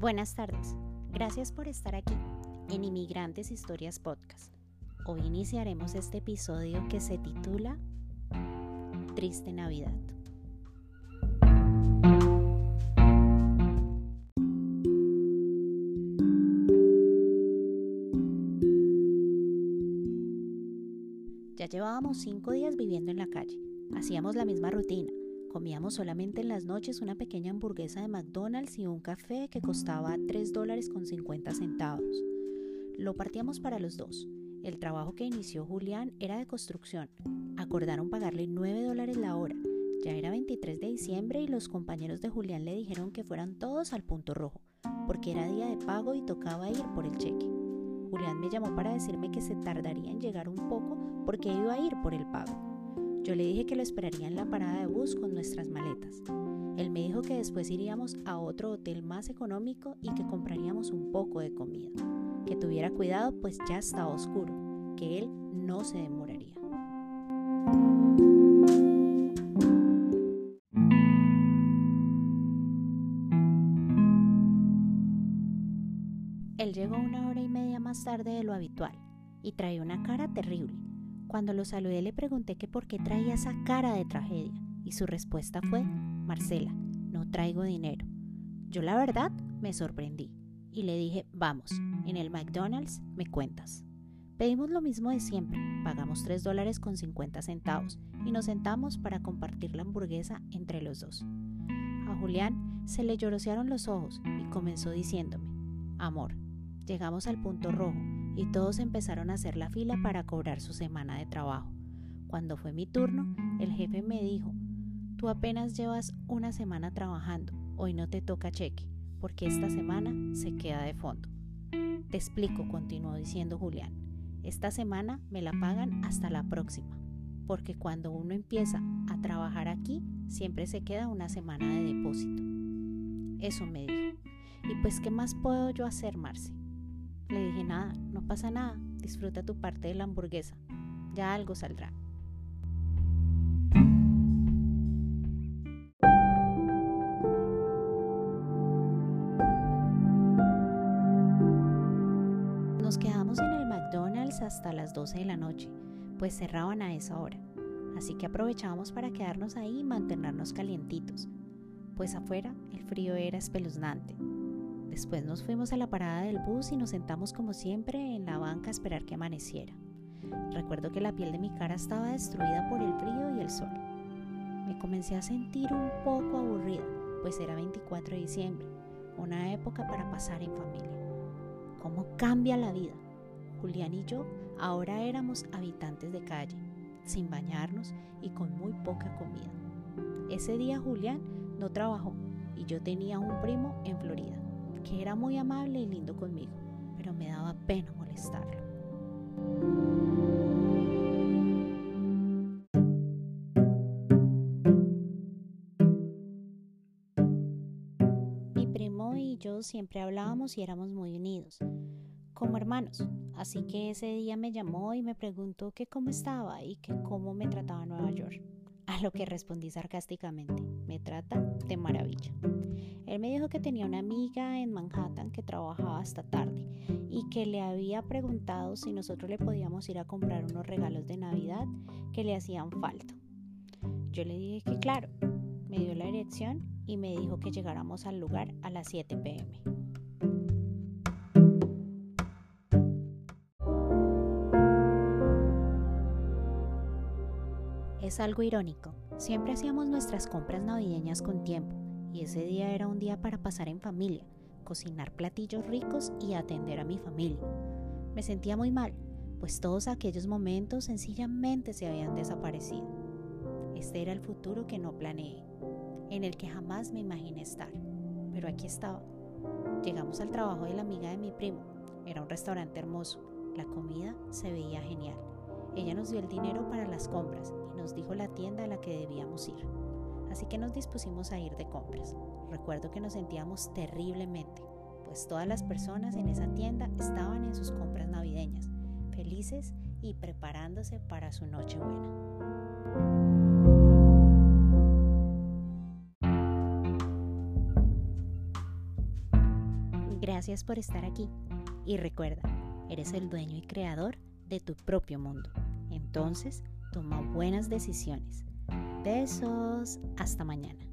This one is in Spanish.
Buenas tardes. Gracias por estar aquí en Inmigrantes Historias Podcast. Hoy iniciaremos este episodio que se titula Triste Navidad. Ya llevábamos cinco días viviendo en la calle. Hacíamos la misma rutina Comíamos solamente en las noches una pequeña hamburguesa de McDonald's y un café que costaba 3 dólares con 50 centavos. Lo partíamos para los dos. El trabajo que inició Julián era de construcción. Acordaron pagarle 9 dólares la hora. Ya era 23 de diciembre y los compañeros de Julián le dijeron que fueran todos al punto rojo, porque era día de pago y tocaba ir por el cheque. Julián me llamó para decirme que se tardaría en llegar un poco porque iba a ir por el pago. Yo le dije que lo esperaría en la parada de bus con nuestras maletas. Él me dijo que después iríamos a otro hotel más económico y que compraríamos un poco de comida. Que tuviera cuidado pues ya estaba oscuro, que él no se demoraría. Él llegó una hora y media más tarde de lo habitual y traía una cara terrible cuando lo saludé le pregunté que por qué traía esa cara de tragedia y su respuesta fue, Marcela, no traigo dinero. Yo la verdad me sorprendí y le dije, vamos, en el McDonald's me cuentas. Pedimos lo mismo de siempre, pagamos 3 dólares con 50 centavos y nos sentamos para compartir la hamburguesa entre los dos. A Julián se le llorosearon los ojos y comenzó diciéndome, amor, llegamos al punto rojo y todos empezaron a hacer la fila para cobrar su semana de trabajo. Cuando fue mi turno, el jefe me dijo, tú apenas llevas una semana trabajando, hoy no te toca cheque, porque esta semana se queda de fondo. Te explico, continuó diciendo Julián, esta semana me la pagan hasta la próxima, porque cuando uno empieza a trabajar aquí, siempre se queda una semana de depósito. Eso me dijo. ¿Y pues qué más puedo yo hacer, Marce? Le dije, nada, no pasa nada, disfruta tu parte de la hamburguesa, ya algo saldrá. Nos quedamos en el McDonald's hasta las 12 de la noche, pues cerraban a esa hora, así que aprovechábamos para quedarnos ahí y mantenernos calientitos, pues afuera el frío era espeluznante. Después nos fuimos a la parada del bus y nos sentamos como siempre en la banca a esperar que amaneciera. Recuerdo que la piel de mi cara estaba destruida por el frío y el sol. Me comencé a sentir un poco aburrida, pues era 24 de diciembre, una época para pasar en familia. ¿Cómo cambia la vida? Julián y yo ahora éramos habitantes de calle, sin bañarnos y con muy poca comida. Ese día Julián no trabajó y yo tenía un primo en Florida que era muy amable y lindo conmigo, pero me daba pena molestarlo. Mi primo y yo siempre hablábamos y éramos muy unidos, como hermanos, así que ese día me llamó y me preguntó que cómo estaba y que cómo me trataba Nueva York. A lo que respondí sarcásticamente, me trata de maravilla. Él me dijo que tenía una amiga en Manhattan que trabajaba hasta tarde y que le había preguntado si nosotros le podíamos ir a comprar unos regalos de Navidad que le hacían falta. Yo le dije que claro, me dio la dirección y me dijo que llegáramos al lugar a las 7 pm. Es algo irónico. Siempre hacíamos nuestras compras navideñas con tiempo y ese día era un día para pasar en familia, cocinar platillos ricos y atender a mi familia. Me sentía muy mal, pues todos aquellos momentos sencillamente se habían desaparecido. Este era el futuro que no planeé, en el que jamás me imaginé estar, pero aquí estaba. Llegamos al trabajo de la amiga de mi primo. Era un restaurante hermoso. La comida se veía genial. Ella nos dio el dinero para las compras y nos dijo la tienda a la que debíamos ir. Así que nos dispusimos a ir de compras. Recuerdo que nos sentíamos terriblemente, pues todas las personas en esa tienda estaban en sus compras navideñas, felices y preparándose para su noche buena. Gracias por estar aquí y recuerda, eres el dueño y creador de tu propio mundo. Entonces, toma buenas decisiones. Besos, hasta mañana.